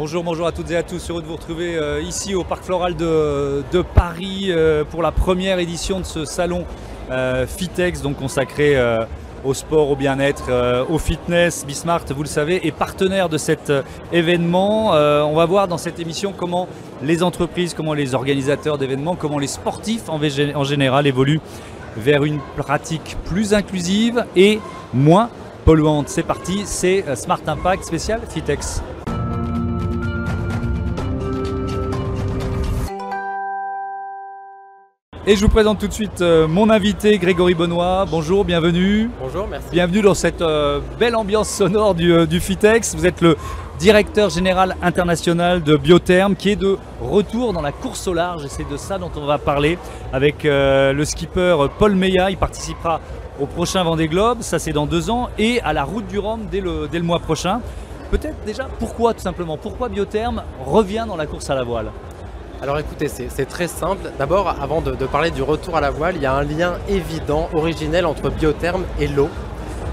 Bonjour, bonjour à toutes et à tous. Heureux de vous retrouver euh, ici au Parc Floral de, Paris euh, pour la première édition de ce salon euh, Fitex, donc consacré au sport, au bien-être, au fitness. Bismart, vous le savez, est partenaire de cet événement. On va voir dans cette émission comment les entreprises, comment les organisateurs d'événements, comment les sportifs en, en général évoluent vers une pratique plus inclusive et moins polluante. C'est parti, c'est Smart Impact spécial Fitex. Et je vous présente tout de suite euh, mon invité Grégory Benoît. Bonjour, bienvenue. Bonjour, merci. Bienvenue dans cette euh, belle ambiance sonore du, euh, du Fitex. Vous êtes le directeur général international de Biotherm qui est de retour dans la course au large et c'est de ça dont on va parler avec le skipper Paul Meillat. Il participera au prochain Vendée Globe, ça c'est dans deux ans, et à la route du Rhum dès le, dès le mois prochain. Peut-être déjà pourquoi tout simplement, pourquoi Biotherm revient dans la course à la voile? Alors écoutez, c'est très simple. D'abord, avant de, parler du retour à la voile, il y a un lien évident, originel entre Biotherm et l'eau.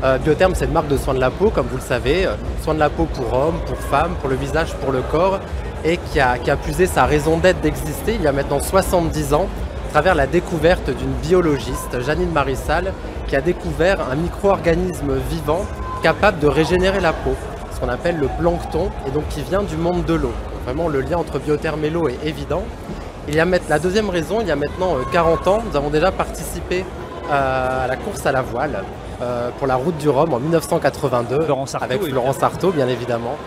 Euh, Biotherm, c'est une marque de soins de la peau, comme vous le savez. euh, soins de la peau pour hommes, pour femmes, pour le visage, pour le corps, et qui a, qui a puisé sa raison d'être d'exister il y a maintenant 70 ans, à travers la découverte d'une biologiste, Janine Marissal, qui a découvert un micro-organisme vivant capable de régénérer la peau, ce qu'on appelle le plancton, et donc qui vient du monde de l'eau. Vraiment, le lien entre biotherme et l'eau est évident. Il y a la deuxième raison, il y a maintenant euh, 40 ans, nous avons déjà participé euh, à la course à la voile euh, pour la route du Rhum en 1982 Florence Artaud, avec. Florence Artaud, bien évidemment.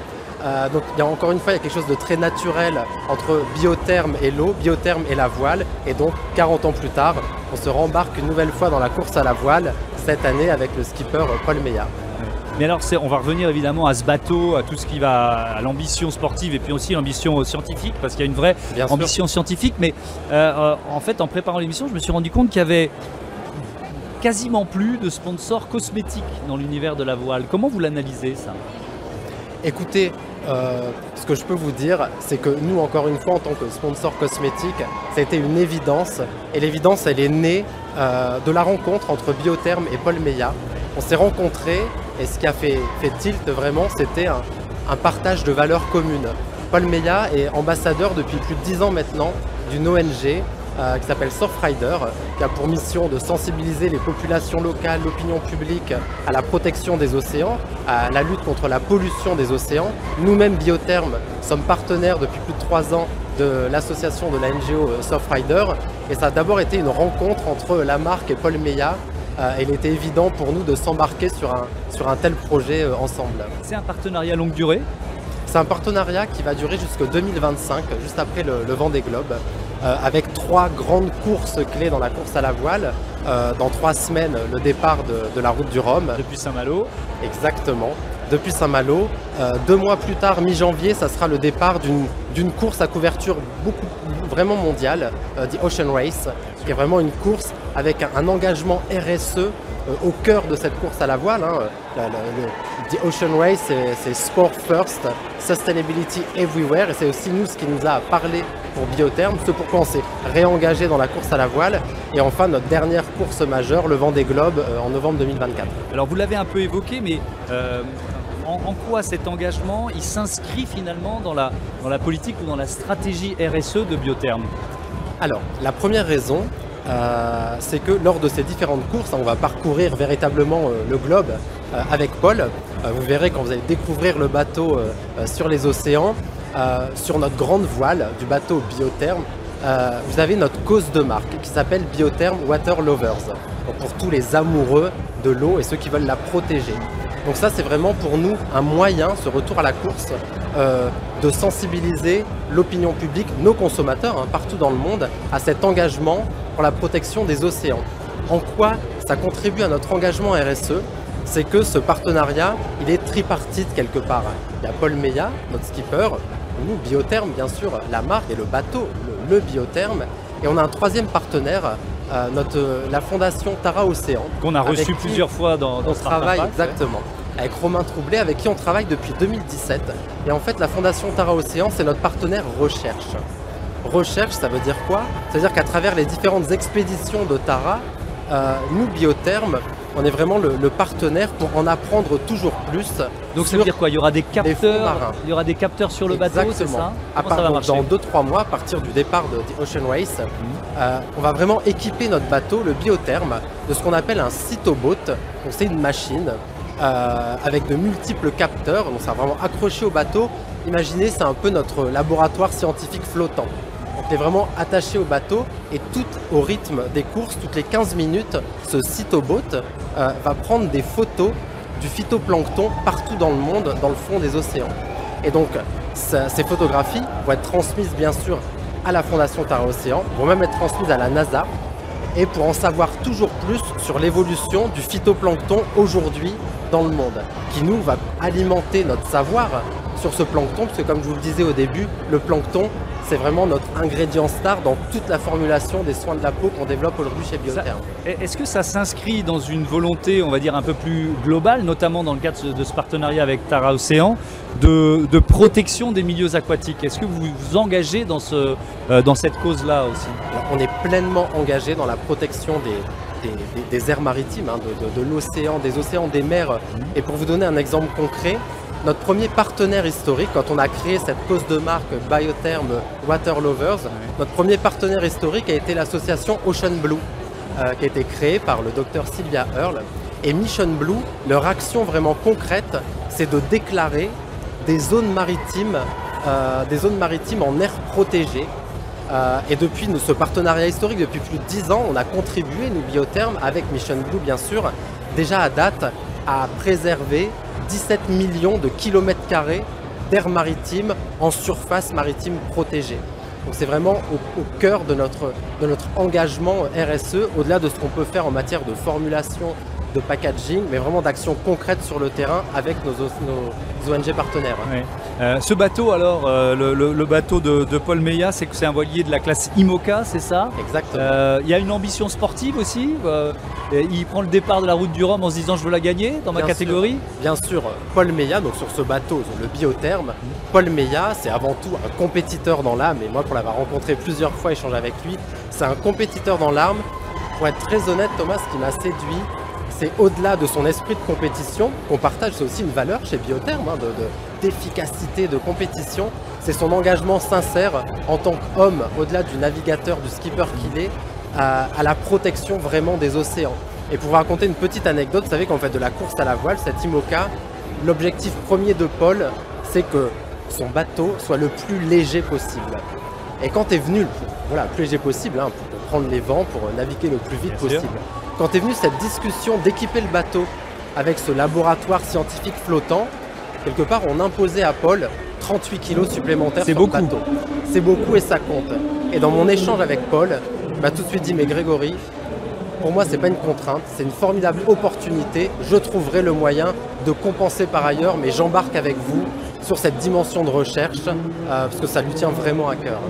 Euh, donc il y a encore une fois il y a quelque chose de très naturel entre biotherme et l'eau, biotherme et la voile. Et donc 40 ans plus tard, on se rembarque une nouvelle fois dans la course à la voile cette année avec le skipper euh, Paul Meillat. Mais alors, on va revenir évidemment à ce bateau, à tout ce qui va à l'ambition sportive et puis aussi l'ambition scientifique, parce qu'il y a une vraie Bien sûr. ambition scientifique. Mais euh, en fait, en préparant l'émission, je me suis rendu compte qu'il y avait quasiment plus de sponsors cosmétiques dans l'univers de la voile. Comment vous l'analysez ça? Écoutez, euh, ce que je peux vous dire, c'est que nous, encore une fois, en tant que sponsor cosmétique, ça a été une évidence. Et l'évidence, elle est née euh, de la rencontre entre Biotherm et Paul Meillat. On s'est rencontrés et ce qui a fait, tilt vraiment, c'était un, partage de valeurs communes. Paul Meillat est ambassadeur depuis plus de 10 ans maintenant d'une ONG euh, qui s'appelle Surfrider, qui a pour mission de sensibiliser les populations locales, l'opinion publique à la protection des océans, à la lutte contre la pollution des océans. Nous-mêmes, Biotherm, sommes partenaires depuis plus de trois ans de l'association de la NGO euh, Surfrider. Et ça a d'abord été une rencontre entre la marque et Paul Meillat. Euh, il était évident pour nous de s'embarquer sur un, sur un tel projet euh, ensemble. C'est un partenariat longue durée? C'est un partenariat qui va durer jusqu'en 2025, juste après le, le Vendée Globe, euh, avec trois grandes courses clés dans la course à la voile. Euh, dans trois semaines, le départ de, de la route du Rhum, depuis Saint-Malo. exactement, depuis Saint-Malo. Euh, deux mois plus tard, mi-janvier, ça sera le départ d'une course à couverture beaucoup, vraiment mondiale, euh, The Ocean Race, qui est vraiment une course avec un, un engagement RSE euh, au cœur de cette course à la voile. hein. La- la- le- The Ocean Race, c'est Sport First, Sustainability Everywhere, et c'est aussi nous ce qui nous a parlé pour Biotherm, ce pourquoi on s'est réengagé dans la course à la voile. Et enfin, notre dernière course majeure, le Vendée Globe, euh, en novembre 2024. Alors vous l'avez un peu évoqué, mais euh, en, en quoi cet engagement il s'inscrit finalement dans la, dans la politique ou dans la stratégie RSE de Biotherm? Alors, la première raison, euh, c'est que lors de ces différentes courses, hein, on va parcourir véritablement euh, le globe euh, avec Paul. Vous verrez quand vous allez découvrir le bateau sur les océans, euh, sur notre grande voile du bateau Biotherm, euh, vous avez notre cause de marque qui s'appelle Biotherm Water Lovers. Pour tous les amoureux de l'eau et ceux qui veulent la protéger. Donc ça, c'est vraiment pour nous un moyen, ce retour à la course, euh, de sensibiliser l'opinion publique, nos consommateurs, hein, partout dans le monde, à cet engagement pour la protection des océans. En quoi ça contribue à notre engagement RSE C'est que ce partenariat, il est tripartite quelque part. Il y a Paul Meillat, notre skipper, nous, Biotherm, bien sûr, la marque et le bateau, le, le Biotherm. Et on a un troisième partenaire, euh, notre, la fondation Tara Océan. Qu'on a reçu plusieurs fois dans, dans On Impact, exactement avec Romain Troublé, avec qui on travaille depuis 2017. Et en fait, la Fondation Tara Océan, c'est notre partenaire recherche. Recherche, ça veut dire quoi? Ça veut dire qu'à travers les différentes expéditions de Tara, euh, nous, Biotherm, on est vraiment le, partenaire pour en apprendre toujours plus. Donc ça veut dire quoi? Il y aura des capteurs, il y aura des capteurs sur le bateau, c'est ça? À part, Dans 2-3 mois, à partir du départ de Ocean Race, mhm. euh, on va vraiment équiper notre bateau, le Biotherm, de ce qu'on appelle un cytoboat. Donc c'est une machine euh, avec de multiples capteurs. Donc ça va vraiment accroché au bateau. Imaginez, c'est un peu notre laboratoire scientifique flottant est vraiment attaché au bateau et tout au rythme des courses, toutes les 15 minutes, ce cytoboat euh, va prendre des photos du phytoplancton partout dans le monde, dans le fond des océans. Et donc, ces photographies vont être transmises bien sûr à la Fondation Terra Océan, vont même être transmises à la NASA, et pour en savoir toujours plus sur l'évolution du phytoplancton aujourd'hui dans le monde, qui nous va alimenter notre savoir sur ce plancton, parce que comme je vous le disais au début, le plancton, c'est vraiment notre ingrédient star dans toute la formulation des soins de la peau qu'on développe aujourd'hui chez Biotherm. Est-ce que ça s'inscrit dans une volonté, on va dire, un peu plus globale, notamment dans le cadre de ce partenariat avec Tara Océan, de, protection des milieux aquatiques? Est-ce que vous vous engagez dans, ce, euh, dans cette cause-là aussi? On est pleinement engagé dans la protection des, des, aires maritimes, hein, de, de l'océan, des océans, des mers. Mmh. Et pour vous donner un exemple concret, notre premier partenaire historique, quand on a créé cette cause de marque Biotherm Water Lovers, notre premier partenaire historique a été l'association Ocean Blue, euh, qui a été créée par le docteur Sylvia Earle. Et Mission Blue, leur action vraiment concrète, c'est de déclarer des zones maritimes, euh, des zones maritimes en air protégée. Euh, et depuis ce partenariat historique, depuis plus de 10 ans, on a contribué, nous Biotherm, avec Mission Blue bien sûr, déjà à date, à préserver 17 millions de kilomètres carrés d'air maritime en surface maritime protégée. Donc c'est vraiment au, cœur de notre, de notre engagement RSE, au-delà de ce qu'on peut faire en matière de formulation de packaging, mais vraiment d'actions concrètes sur le terrain avec nos, ONG partenaires. Euh, ce bateau, alors, euh, le, bateau de, Paul Meillat, c'est que c'est un voilier de la classe IMOCA, c'est ça? Exactement. Euh, il y a une ambition sportive aussi Il prend le départ de la route du Rhum en se disant je veux la gagner dans ma catégorie? Bien sûr, Paul Meillat, donc sur ce bateau, le biotherme, Paul Meillat, c'est avant tout un compétiteur dans l'âme, et moi pour l'avoir rencontré plusieurs fois, échanger avec lui, c'est un compétiteur dans l'âme. Pour être très honnête, Thomas, ce qui m'a séduit, c'est au-delà de son esprit de compétition qu'on partage, c'est aussi une valeur chez Biotherm, hein, d'efficacité, de, compétition. C'est son engagement sincère en tant qu'homme, au-delà du navigateur, du skipper qu'il est, à, la protection vraiment des océans. Et pour vous raconter une petite anecdote, vous savez qu'en fait de la course à la voile, cette IMOCA, l'objectif premier de Paul, c'est que son bateau soit le plus léger possible. Et quand est venu, voilà, le plus léger possible, hein, pour prendre les vents, pour naviguer le plus vite possible. Quand est venue cette discussion d'équiper le bateau avec ce laboratoire scientifique flottant, quelque part on imposait à Paul 38 kilos supplémentaires sur beaucoup. le bateau. C'est beaucoup et ça compte. Et dans mon échange avec Paul, il m'a tout de suite dit mais Grégory, pour moi c'est pas une contrainte, c'est une formidable opportunité. Je trouverai le moyen de compenser par ailleurs, mais j'embarque avec vous sur cette dimension de recherche euh, parce que ça lui tient vraiment à cœur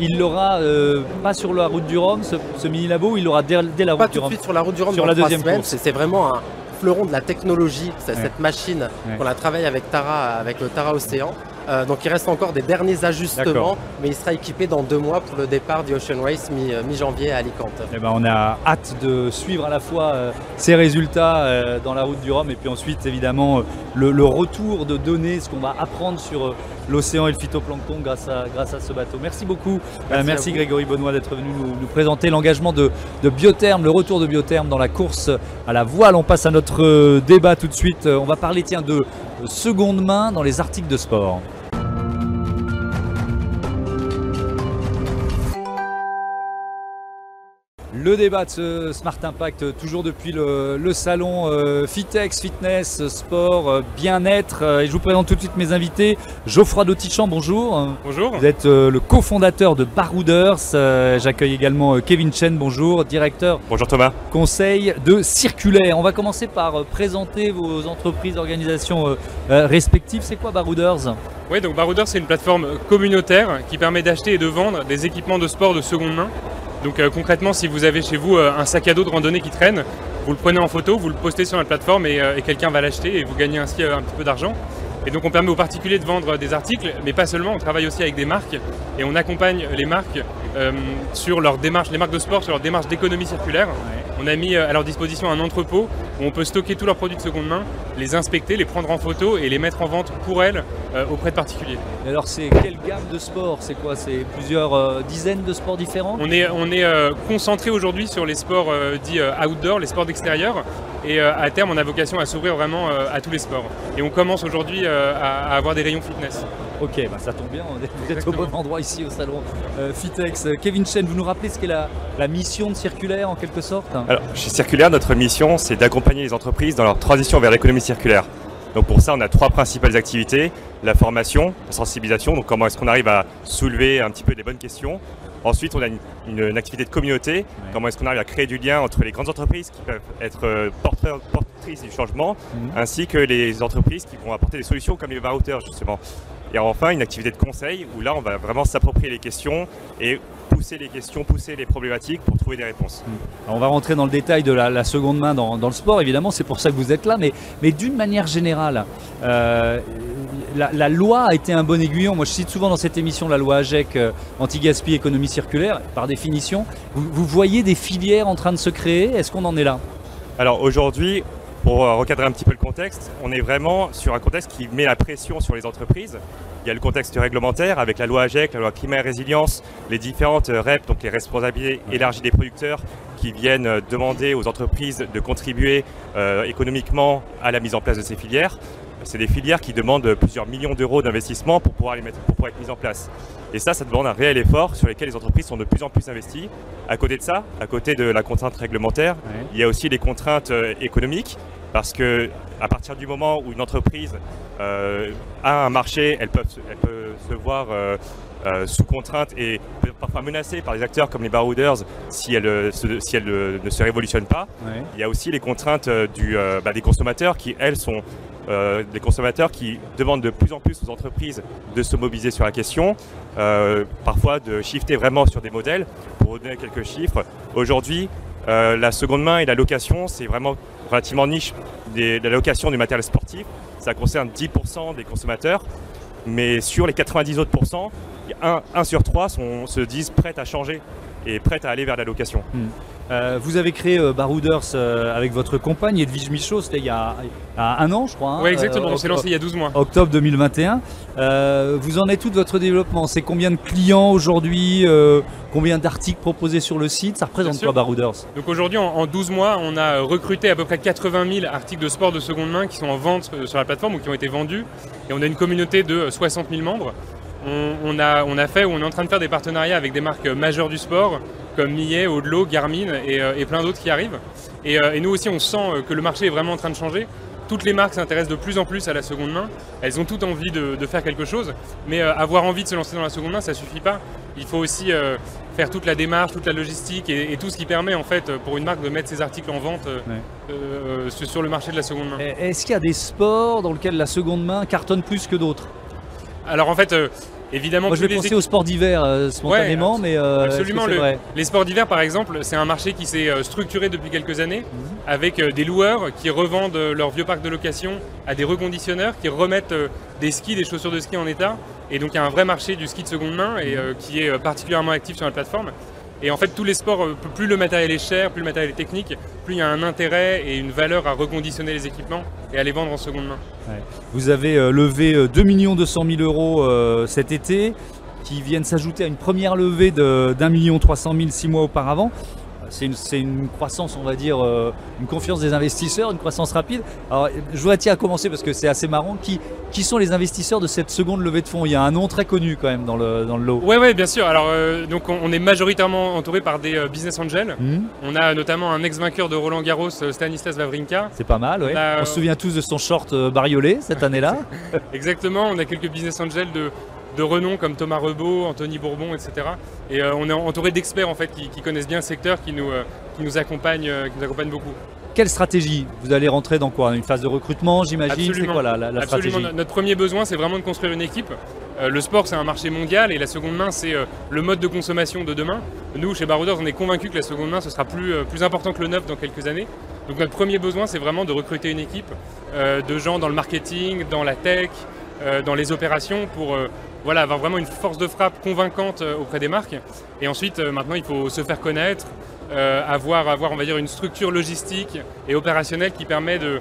il l'aura euh, pas sur la route du Rhum, ce, mini labo, il l'aura dès, la route du Rhum. Pas tout de suite sur la route du Rhum. Sur la deuxième semaines, c'est vraiment un fleuron de la technologie, cette machine qu'on a travaillé avec Tara, avec le Tara Océan. Euh, donc il reste encore des derniers ajustements, mais il sera équipé dans deux mois pour le départ du Ocean Race euh, mi-janvier à Alicante. Eh ben, on a hâte de suivre à la fois euh, ces résultats dans la route du Rhum et puis ensuite évidemment le, retour de données, ce qu'on va apprendre sur l'océan et le phytoplancton grâce à, grâce à ce bateau. Merci beaucoup. Merci, Grégory Benoît d'être venu nous, présenter l'engagement de, de Biotherme, le retour de Biotherme dans la course à la voile. On passe à notre débat tout de suite. On va parler tiens, de seconde main dans les articles de sport. Le débat de ce Smart Impact, toujours depuis le, salon euh, Fitex, Fitness, Sport, euh, Bien-être. Euh, et je vous présente tout de suite mes invités. Geoffroy Dautichamp, bonjour. Bonjour. Vous êtes le cofondateur de Barouders. J'accueille également Kevin Chen, bonjour, directeur. Bonjour Thomas. Conseil de Circulaire. On va commencer par présenter vos entreprises, organisations respectives. C'est quoi Barouders? Oui, donc Barouders, c'est une plateforme communautaire qui permet d'acheter et de vendre des équipements de sport de seconde main donc euh, concrètement, si vous avez chez vous euh, un sac à dos de randonnée qui traîne, vous le prenez en photo, vous le postez sur la plateforme euh, et, quelqu'un va l'acheter et vous gagnez ainsi un petit peu d'argent. Et donc on permet aux particuliers de vendre des articles, mais pas seulement, on travaille aussi avec des marques et on accompagne les marques sur leur démarche, les marques de sport sur leur démarche d'économie circulaire. On a mis à leur disposition un entrepôt où on peut stocker tous leurs produits de seconde main, les inspecter, les prendre en photo et les mettre en vente pour elles auprès de particuliers. Et alors c'est quelle gamme de sports? C'est quoi? C'est plusieurs dizaines de sports différents? On est, on est concentré aujourd'hui sur les sports dits outdoor, les sports d'extérieur. Et à terme, on a vocation à s'ouvrir vraiment à tous les sports. Et on commence aujourd'hui à avoir des rayons fitness. Ok, bah ça tombe bien, vous êtes au bon endroit ici au salon euh, Fitex. Kevin Chen, vous nous rappelez ce qu'est la, la, mission de Circulaire en quelque sorte? Alors, chez Circulaire, notre mission, c'est d'accompagner les entreprises dans leur transition vers l'économie circulaire. Donc pour ça, on a trois principales activités. La formation, la sensibilisation, donc comment est-ce qu'on arrive à soulever un petit peu des bonnes questions. Ensuite, on a une, activité de communauté, comment est-ce qu'on arrive à créer du lien entre les grandes entreprises qui peuvent être euh, portrices du changement, mhm. ainsi que les entreprises qui vont apporter des solutions comme les routers justement. Et enfin, une activité de conseil où là, on va vraiment s'approprier les questions et pousser les questions, pousser les problématiques pour trouver des réponses. Hmm. on va rentrer dans le détail de la, seconde main dans, le sport, évidemment, c'est pour ça que vous êtes là, mais, mais d'une manière générale, euh, la, loi a été un bon aiguillon. Moi, je cite souvent dans cette émission la loi AGEC, euh, anti-gaspi, économie circulaire, par définition. vous voyez des filières en train de se créer Est-ce qu'on en est là? Alors aujourd'hui, pour euh, recadrer un petit peu le contexte, on est vraiment sur un contexte qui met la pression sur les entreprises. Il y a le contexte réglementaire avec la loi AGEC, la loi climat et résilience, les différentes euh, REP, donc les responsabilités élargies des producteurs, qui viennent euh, demander aux entreprises de contribuer économiquement à la mise en place de ces filières. C'est des filières qui demandent plusieurs millions d'euros d'investissement pour pouvoir les mettre, pour pouvoir être mises en place. Et ça, ça demande un réel effort sur lequel les entreprises sont de plus en plus investies. À côté de ça, à côté de la contrainte réglementaire, il y a aussi les contraintes économiques, parce que à partir du moment où une entreprise euh, a un marché, elle peut, elle peut se voir euh, sous contrainte et parfois menacée par des acteurs comme les barouders si elle, si elle ne se révolutionne pas. Il y a aussi les contraintes du, bah, des consommateurs qui, elles, sont euh, des consommateurs qui demandent de plus en plus aux entreprises de se mobiliser sur la question, euh, parfois de shifter vraiment sur des modèles. Pour donner quelques chiffres, aujourd'hui, euh, la seconde main et la location, c'est vraiment relativement niche. La location du matériel sportif, ça concerne 10% des consommateurs, mais sur les 90 autres pourcents, 1, sur 3 se disent prêts à changer et prêts à aller vers la location. Hmm. Euh, vous avez créé euh, Barouders euh, avec votre compagne Edwige Michaud, c'était il, y a un an je crois. Hein, oui exactement, on s'est lancé il y a 12 mois. Octobre 2021. vous en êtes tout de votre développement? C'est combien de clients aujourd'hui Combien d'articles proposés sur le site? Ça représente quoi Barouders? Donc aujourd'hui en, 12 mois on a recruté à peu près 80 000 articles de sport de seconde main qui sont en vente sur la plateforme ou qui ont été vendus. Et on a une communauté de 60 000 membres. On, a, on a fait ou on est en train de faire des partenariats avec des marques majeures du sport comme Millet, Audelot, Garmin euh, et, plein d'autres qui arrivent. Euh, et, nous aussi, on sent euh, que le marché est vraiment en train de changer. Toutes les marques s'intéressent de plus en plus à la seconde main. Elles ont toutes envie de, faire quelque chose, mais avoir envie de se lancer dans la seconde main, ça suffit pas. Il faut aussi faire toute la démarche, toute la logistique et, tout ce qui permet en fait pour une marque de mettre ses articles en vente sur le marché de la seconde main. Est-ce qu'il y a des sports dans lesquels la seconde main cartonne plus que d'autres? Alors en fait, Évidemment, Moi, je vais penser aux sports d'hiver euh, spontanément, mais euh, absolument. les sports d'hiver, par exemple, c'est un marché qui s'est euh, structuré depuis quelques années, mhm. avec des loueurs qui revendent leur vieux parc de location à des reconditionneurs, qui remettent des skis, des chaussures de ski en état. Et donc, il y a un vrai marché du ski de seconde main et qui est particulièrement actif sur la plateforme. Et en fait, tous les sports, euh, plus le matériel est cher, plus le matériel est technique, plus il y a un intérêt et une valeur à reconditionner les équipements et à les vendre en seconde main. Vous avez euh, levé 2 200 000 euros euh, cet été, qui viennent s'ajouter à une première levée d'un million 300 000 six mois auparavant c'est une, croissance, on va dire, euh, une confiance des investisseurs, une croissance rapide. Alors, je voudrais à commencer parce que c'est assez marrant. Qui, qui sont les investisseurs de cette seconde levée de fonds? Il y a un nom très connu quand même dans le, dans le lot. Oui, ouais, bien sûr. Alors, euh, donc on, est majoritairement entouré par des euh, business angels. Hmm. On a notamment un ex-vainqueur de Roland Garros, Stanislas Wawrinka. C'est pas mal, oui. On, on, se souvient tous de son short bariolé cette année-là. Exactement. On a quelques business angels de de renom comme Thomas Rebaud, Anthony Bourbon, etc. Et euh, on est entouré d'experts en fait qui, connaissent bien le secteur, qui nous, euh, qui nous, accompagnent, euh, qui nous accompagnent beaucoup. Quelle stratégie Vous allez rentrer dans quoi? Une phase de recrutement, j'imagine? C'est quoi la, la, Absolument. Notre premier besoin, c'est vraiment de construire une équipe. le sport, c'est un marché mondial et la seconde main, c'est le mode de consommation de demain. Nous, chez Barouders, on est convaincus que la seconde main, ce sera plus, plus important que le neuf dans quelques années. Donc notre premier besoin, c'est vraiment de recruter une équipe de gens dans le marketing, dans la tech, dans les opérations pour voilà, avoir vraiment une force de frappe convaincante euh, auprès des marques. Et ensuite, euh, maintenant, il faut se faire connaître, avoir, avoir, on va dire, une structure logistique et opérationnelle qui permet de,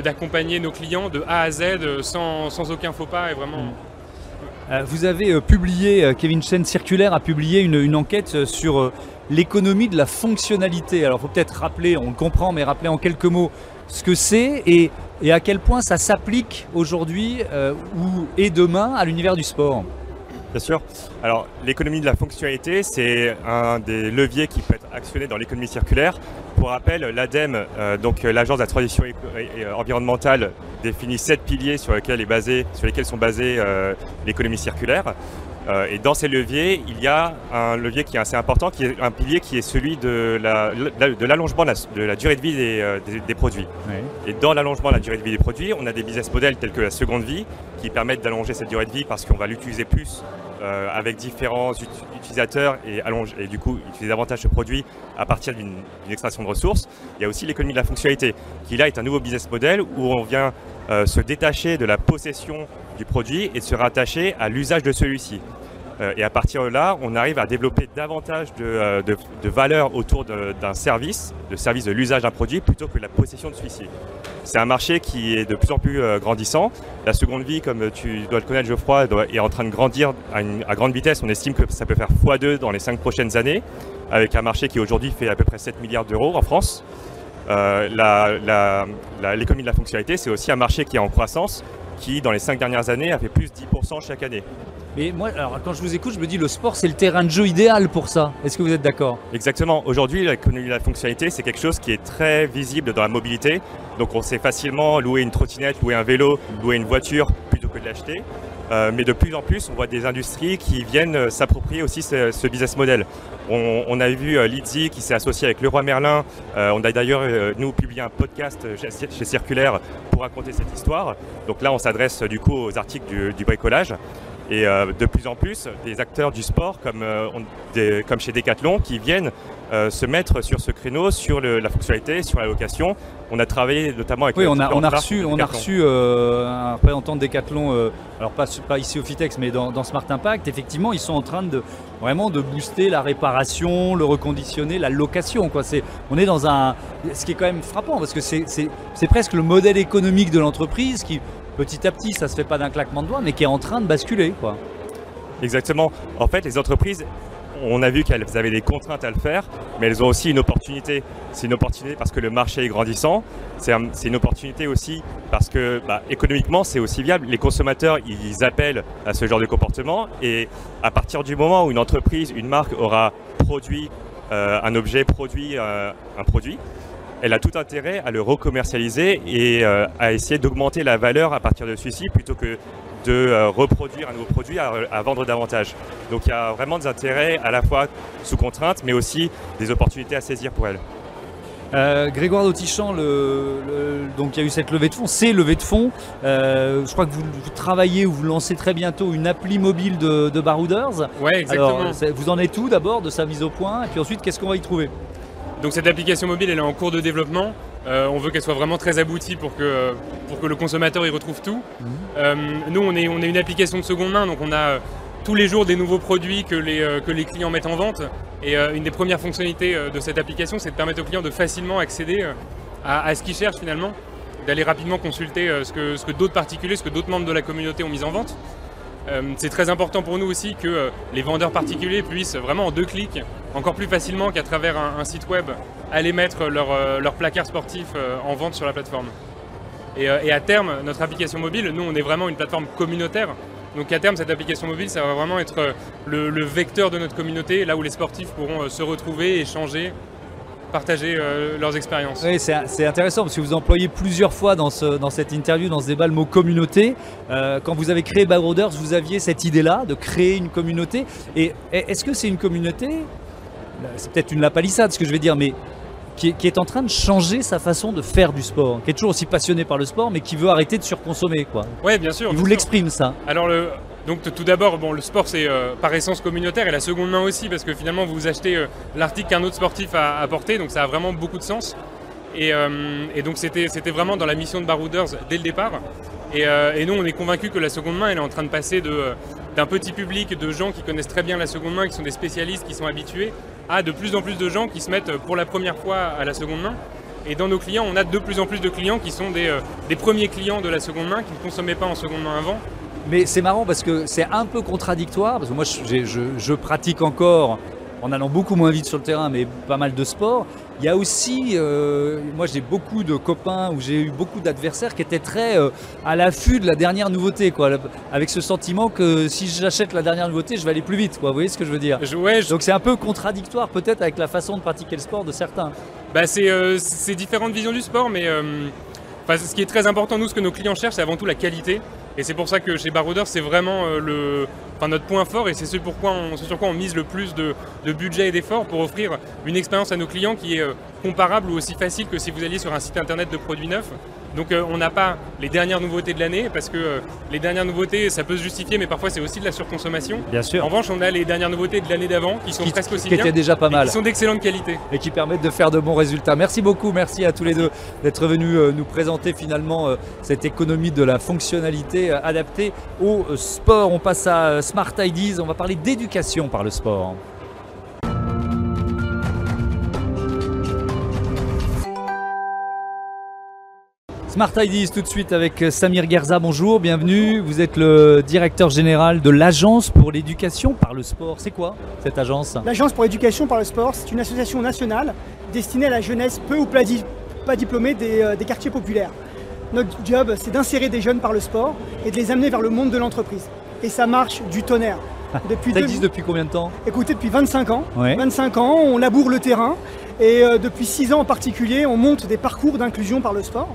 d'accompagner nos clients de A à Z sans, sans aucun faux pas et vraiment. Mm. Vous avez publié, Kevin Chen Circulaire a publié une, une enquête sur l'économie de la fonctionnalité. Alors il faut peut-être rappeler, on le comprend, mais rappeler en quelques mots ce que c'est et, à quel point ça s'applique aujourd'hui euh, ou et demain à l'univers du sport. Bien sûr. Alors, l'économie de la fonctionnalité, c'est un des leviers qui peut être actionné dans l'économie circulaire. Pour rappel, l'ADEME, euh, donc euh, l'agence de la transition environnementale, définit sept piliers sur lesquels, est basé, sur lesquels sont basées l'économie circulaire. Euh, et dans ces leviers, il y a un levier qui est assez important, qui est un pilier qui est celui de l'allongement de, de, la durée de vie des, euh, produits. Et dans l'allongement de la durée de vie des produits, on a des business models tels que la seconde vie qui permettent d'allonger cette durée de vie parce qu'on va l'utiliser plus euh, avec différents utilisateurs et, et du coup utiliser davantage ce produit à partir d'une extraction de ressources. Il y a aussi l'économie de la fonctionnalité qui là est un nouveau business model où on vient se détacher de la possession du produit et se rattacher à l'usage de celui-ci. Euh, et à partir de là, on arrive à développer davantage de, euh, de, valeur autour d'un service, de service de l'usage d'un produit, plutôt que la possession de celui-ci. C'est un marché qui est de plus en plus euh, grandissant. La seconde vie, comme tu dois le connaître, Geoffroy, est en train de grandir à, à grande vitesse. On estime que ça peut faire x2 dans les 5 prochaines années, avec un marché qui aujourd'hui fait à peu près 7 milliards d'euros en France. L'économie de la fonctionnalité, c'est aussi un marché qui est en croissance qui, dans les cinq dernières années, a fait plus de 10% chaque année. Mais moi, alors, quand je vous écoute, je me dis le sport, c'est le terrain de jeu idéal pour ça. Est-ce que vous êtes d'accord? Exactement. Aujourd'hui, la fonctionnalité, c'est quelque chose qui est très visible dans la mobilité. Donc, on sait facilement louer une trottinette, louer un vélo, louer une voiture plutôt que de l'acheter. Euh, mais de plus en plus, on voit des industries qui viennent euh, s'approprier aussi ce, business model. On, a vu euh, Lizzy qui s'est associé avec Leroy Merlin. on a d'ailleurs, nous, publié un podcast chez, Circulaire pour raconter cette histoire. Donc là, on s'adresse du coup aux articles du bricolage. Et euh, de plus en plus, des acteurs du sport, comme, euh, comme chez Decathlon, qui viennent euh, se mettre sur ce créneau, sur la fonctionnalité, sur la location. On a travaillé notamment avec. Oui, on a, on a reçu, on a reçu un représentant de Decathlon, alors pas, pas, ici au Fitex, mais dans, Smart Impact. Effectivement, ils sont en train de vraiment de booster la réparation, le reconditionner, la location. Quoi. on est dans un. Ce qui est quand même frappant, parce que c'est presque le modèle économique de l'entreprise qui petit à petit, ça se fait pas d'un claquement de doigts, mais qui est en train de basculer. Exactement. En fait, les entreprises, on a vu qu'elles avaient des contraintes à le faire, mais elles ont aussi une opportunité. C'est une opportunité parce que le marché est grandissant. C'est une opportunité aussi parce que bah, économiquement, c'est aussi viable. Les consommateurs, ils appellent à ce genre de comportement. Et à partir du moment où une entreprise, une marque aura produit euh, un objet, produit euh, un produit, elle a tout intérêt à le recommercialiser et euh, à essayer d'augmenter la valeur à partir de celui-ci plutôt que de euh, reproduire un nouveau produit à, vendre davantage. Donc il y a vraiment des intérêts à la fois sous contrainte, mais aussi des opportunités à saisir pour elle. Euh, Grégoire Dautichamp, donc il y a eu cette levée de fonds, c'est levée de fonds. je crois que vous, travaillez ou vous lancez très bientôt une appli mobile de, de Barouders. Ouais, exactement. Alors, vous en êtes tout d'abord de sa mise au point, et puis ensuite qu'est-ce qu'on va y trouver? Donc cette application mobile, elle est en cours de développement. Euh, on veut qu'elle soit vraiment très aboutie pour que, pour que le consommateur y retrouve tout. Mhm. Euh, nous, on est, on est une application de seconde main, donc on a euh, tous les jours des nouveaux produits que les, que les clients mettent en vente. Et une des premières fonctionnalités de cette application, c'est de permettre aux clients de facilement accéder à, ce qu'ils cherchent finalement, d'aller rapidement consulter ce que, ce que d'autres particuliers, ce que d'autres membres de la communauté ont mis en vente. Euh, c'est très important pour nous aussi que euh, les vendeurs particuliers puissent vraiment en deux clics, encore plus facilement qu'à travers un, site web, aller mettre leur, euh, leur placard sportif en vente sur la plateforme. Et, à terme, notre application mobile, nous on est vraiment une plateforme communautaire. Donc à terme, cette application mobile, ça va vraiment être le vecteur de notre communauté, là où les sportifs pourront se retrouver, échanger, partager euh, leurs expériences. Oui, c'est intéressant parce que vous employez plusieurs fois dans, ce, dans cette interview, dans ce débat, le mot communauté. Euh, quand vous avez créé Bad vous aviez cette idée-là de créer une communauté. Et est-ce que c'est une communauté? C'est peut-être une lapalissade ce que je vais dire, mais qui est, en train de changer sa façon de faire du sport, qui est toujours aussi passionné par le sport, mais qui veut arrêter de surconsommer. Quoi. Oui, bien sûr. Il vous l'exprime ça. Alors le, donc tout d'abord, bon, le sport c'est euh, par essence communautaire et la seconde main aussi parce que finalement vous achetez euh, l'article qu'un autre sportif a apporté, donc ça a vraiment beaucoup de sens. Et, euh, donc c'était vraiment dans la mission de Barouders dès le départ. Et, nous on est convaincus que la seconde main elle est en train de passer d'un petit public de gens qui connaissent très bien la seconde main, qui sont des spécialistes, qui sont habitués, à de plus en plus de gens qui se mettent pour la première fois à la seconde main. Et dans nos clients, on a de plus en plus de clients qui sont des, des premiers clients de la seconde main, qui ne consommaient pas en seconde main avant. Mais c'est marrant parce que c'est un peu contradictoire, parce que moi je, je, je, pratique encore, en allant beaucoup moins vite sur le terrain, mais pas mal de sport. Il y a aussi, euh, moi j'ai beaucoup de copains ou j'ai eu beaucoup d'adversaires qui étaient très euh, à l'affût de la dernière nouveauté, quoi, avec ce sentiment que si j'achète la dernière nouveauté, je vais aller plus vite, quoi. Vous voyez ce que je veux dire? Je, ouais, je... Donc c'est un peu contradictoire peut-être avec la façon de pratiquer le sport de certains. Bah c'est euh, différentes visions du sport, mais ce qui est très important, nous, ce que nos clients cherchent, c'est avant tout la qualité. Et c'est pour ça que chez Baroudeur, c'est vraiment euh, le, enfin, notre point fort et c'est ce, sur quoi on mise le plus de, de budget et d'efforts pour offrir une expérience à nos clients qui est euh, comparable ou aussi facile que si vous alliez sur un site internet de produits neufs. Donc euh, on n'a pas les dernières nouveautés de l'année parce que euh, les dernières nouveautés ça peut se justifier mais parfois c'est aussi de la surconsommation. Bien sûr. En revanche on a les dernières nouveautés de l'année d'avant qui sont qui, presque aussi qui bien. étaient déjà pas mal. Qui sont d'excellente qualité. Et qui permettent de faire de bons résultats. Merci beaucoup, merci à tous les deux d'être venus euh, nous présenter finalement cette économie de la fonctionnalité adaptée au sport. On passe à Smart Ideas, on va parler d'éducation par le sport. Smart Ideas tout de suite avec Samir Gerza, bonjour, bienvenue. Vous êtes le directeur général de l'Agence pour l'éducation par le sport. C'est quoi cette agence? L'Agence pour l'éducation par le sport, c'est une association nationale destinée à la jeunesse peu ou pas, di pas diplômée des, euh, des, quartiers populaires. Notre job, c'est d'insérer des jeunes par le sport et de les amener vers le monde de l'entreprise. Et ça marche du tonnerre. Depuis ça existe deux... depuis combien de temps? Écoutez, depuis 25 ans. Ouais. 25 ans, on laboure le terrain et euh, depuis 6 ans en particulier, on monte des parcours d'inclusion par le sport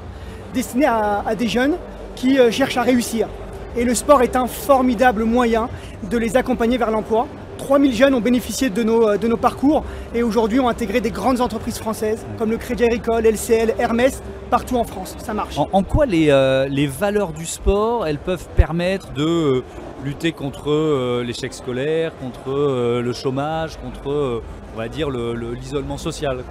destinés à, des jeunes qui euh, cherchent à réussir. Et le sport est un formidable moyen de les accompagner vers l'emploi. 3000 jeunes ont bénéficié de nos, de nos parcours et aujourd'hui ont intégré des grandes entreprises françaises comme le Crédit Agricole, LCL, Hermès, partout en France. Ça marche. En, quoi les, euh, les, valeurs du sport, elles peuvent permettre de euh, lutter contre euh, l'échec scolaire, contre euh, le chômage, contre, euh, on va dire, l'isolement le, social.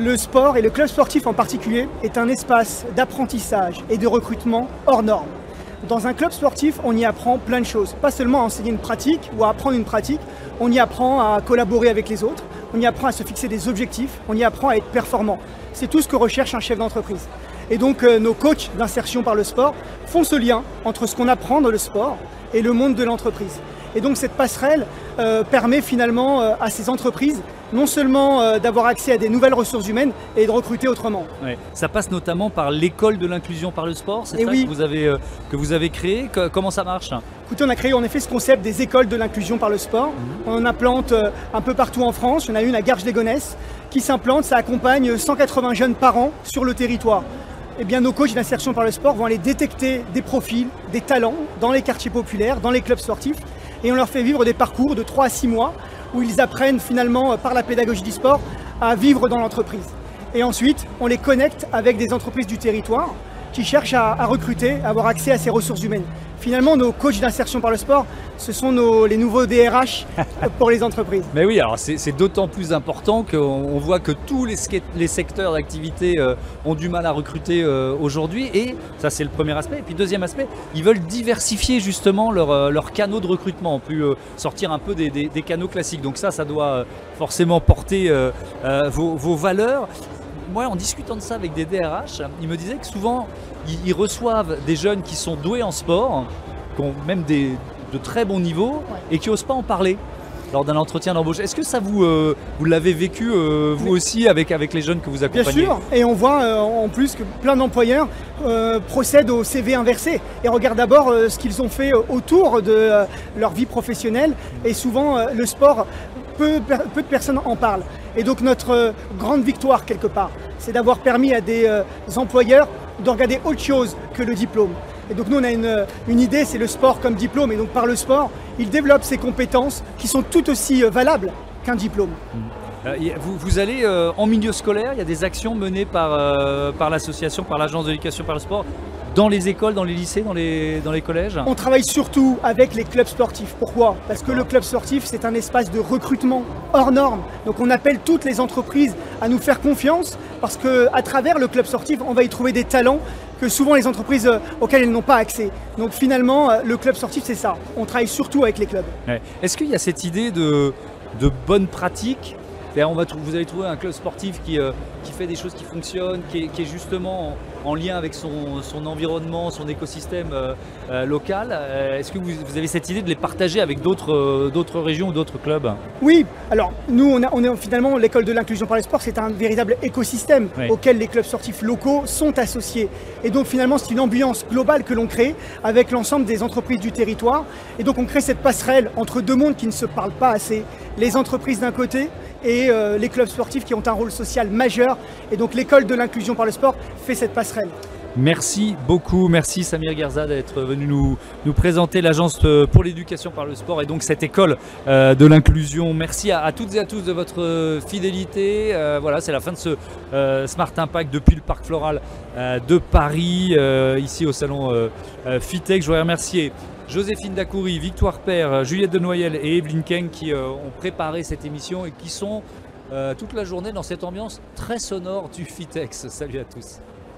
Le sport et le club sportif en particulier est un espace d'apprentissage et de recrutement hors norme. Dans un club sportif, on y apprend plein de choses. Pas seulement à enseigner une pratique ou à apprendre une pratique, on y apprend à collaborer avec les autres, on y apprend à se fixer des objectifs, on y apprend à être performant. C'est tout ce que recherche un chef d'entreprise. Et donc euh, nos coachs d'insertion par le sport font ce lien entre ce qu'on apprend dans le sport et le monde de l'entreprise. Et donc cette passerelle euh, permet finalement euh, à ces entreprises non seulement euh, d'avoir accès à des nouvelles ressources humaines et de recruter autrement. Ouais. Ça passe notamment par l'école de l'inclusion par le sport, c'est ça oui. que, vous avez, euh, que vous avez créé? Que, Comment ça marche? Écoutez, on a créé en effet ce concept des écoles de l'inclusion par le sport. Mmh. On en implante euh, un peu partout en France. Il y en a une à Garges-les-Gonesse qui s'implante. Ça accompagne 180 jeunes par an sur le territoire. Eh bien, nos coachs d'insertion par le sport vont aller détecter des profils, des talents dans les quartiers populaires, dans les clubs sportifs, et on leur fait vivre des parcours de 3 à 6 mois où ils apprennent finalement par la pédagogie du sport à vivre dans l'entreprise. Et ensuite, on les connecte avec des entreprises du territoire qui cherchent à, à, recruter, à avoir accès à ces ressources humaines. Finalement, nos coachs d'insertion par le sport, ce sont nos, les nouveaux DRH pour les entreprises. Mais oui, alors c'est d'autant plus important qu'on voit que tous les, les secteurs d'activité euh, ont du mal à recruter euh, aujourd'hui. Et ça, c'est le premier aspect. Et puis, deuxième aspect, ils veulent diversifier justement leurs euh, leur canaux de recrutement, plus sortir un peu des, des, des, canaux classiques. Donc ça, ça doit forcément porter vos, vos valeurs moi, en discutant de ça avec des DRH, ils me disaient que souvent, ils, reçoivent des jeunes qui sont doués en sport, qui ont même des, de très bons niveaux, ouais. et qui n'osent pas en parler lors d'un entretien d'embauche. Est-ce que ça vous, euh, vous l'avez vécu euh, vous Mais aussi avec, avec les jeunes que vous accompagnez Bien sûr, et on voit euh, en plus que plein d'employeurs procèdent au CV inversé et regardent d'abord ce qu'ils ont fait autour de leur vie professionnelle et souvent le sport, peu, peu de personnes en parlent. Et donc notre grande victoire quelque part, c'est d'avoir permis à des employeurs de regarder autre chose que le diplôme. Et donc nous on a une, une idée, c'est le sport comme diplôme. Et donc par le sport, il développe ses compétences qui sont tout aussi valables qu'un diplôme. Mmh. Vous, allez euh, en milieu scolaire, il y a des actions menées par, euh, par l'association, par l'agence de l'éducation par le sport, dans les écoles, dans les lycées, dans les, dans les collèges On travaille surtout avec les clubs sportifs. Pourquoi? Parce que le club sportif, c'est un espace de recrutement hors norme. Donc on appelle toutes les entreprises à nous faire confiance parce qu'à travers le club sportif, on va y trouver des talents que souvent les entreprises euh, auxquelles elles n'ont pas accès. Donc finalement, le club sportif, c'est ça. On travaille surtout avec les clubs. Ouais. Est-ce qu'il y a cette idée de, de bonne pratique on va vous allez trouver un club sportif qui, qui fait des choses qui fonctionnent, qui est, justement en, lien avec son, son, environnement, son écosystème local. Est-ce que vous, vous, avez cette idée de les partager avec d'autres régions ou d'autres clubs? Oui, alors nous on, a, on est finalement l'école de l'inclusion par le sport, c'est un véritable écosystème auquel les clubs sportifs locaux sont associés. Et donc finalement c'est une ambiance globale que l'on crée avec l'ensemble des entreprises du territoire. Et donc on crée cette passerelle entre deux mondes qui ne se parlent pas assez. Les entreprises d'un côté et euh, les clubs sportifs qui ont un rôle social majeur. Et donc l'école de l'inclusion par le sport fait cette passerelle. Merci beaucoup, merci Samir Gerza d'être venu nous, nous présenter l'agence euh, pour l'éducation par le sport et donc cette école euh, de l'inclusion. Merci à, toutes et à tous de votre fidélité. voilà, c'est la fin de ce Smart Impact depuis le Parc Floral de Paris, ici au salon Fitech. Je voudrais remercier Joséphine Dacoury, Victoire Père, Juliette Denoyel et Evelyne Keng qui euh, ont préparé cette émission et qui sont euh, toute la journée dans cette ambiance très sonore du Fitex. Salut à tous.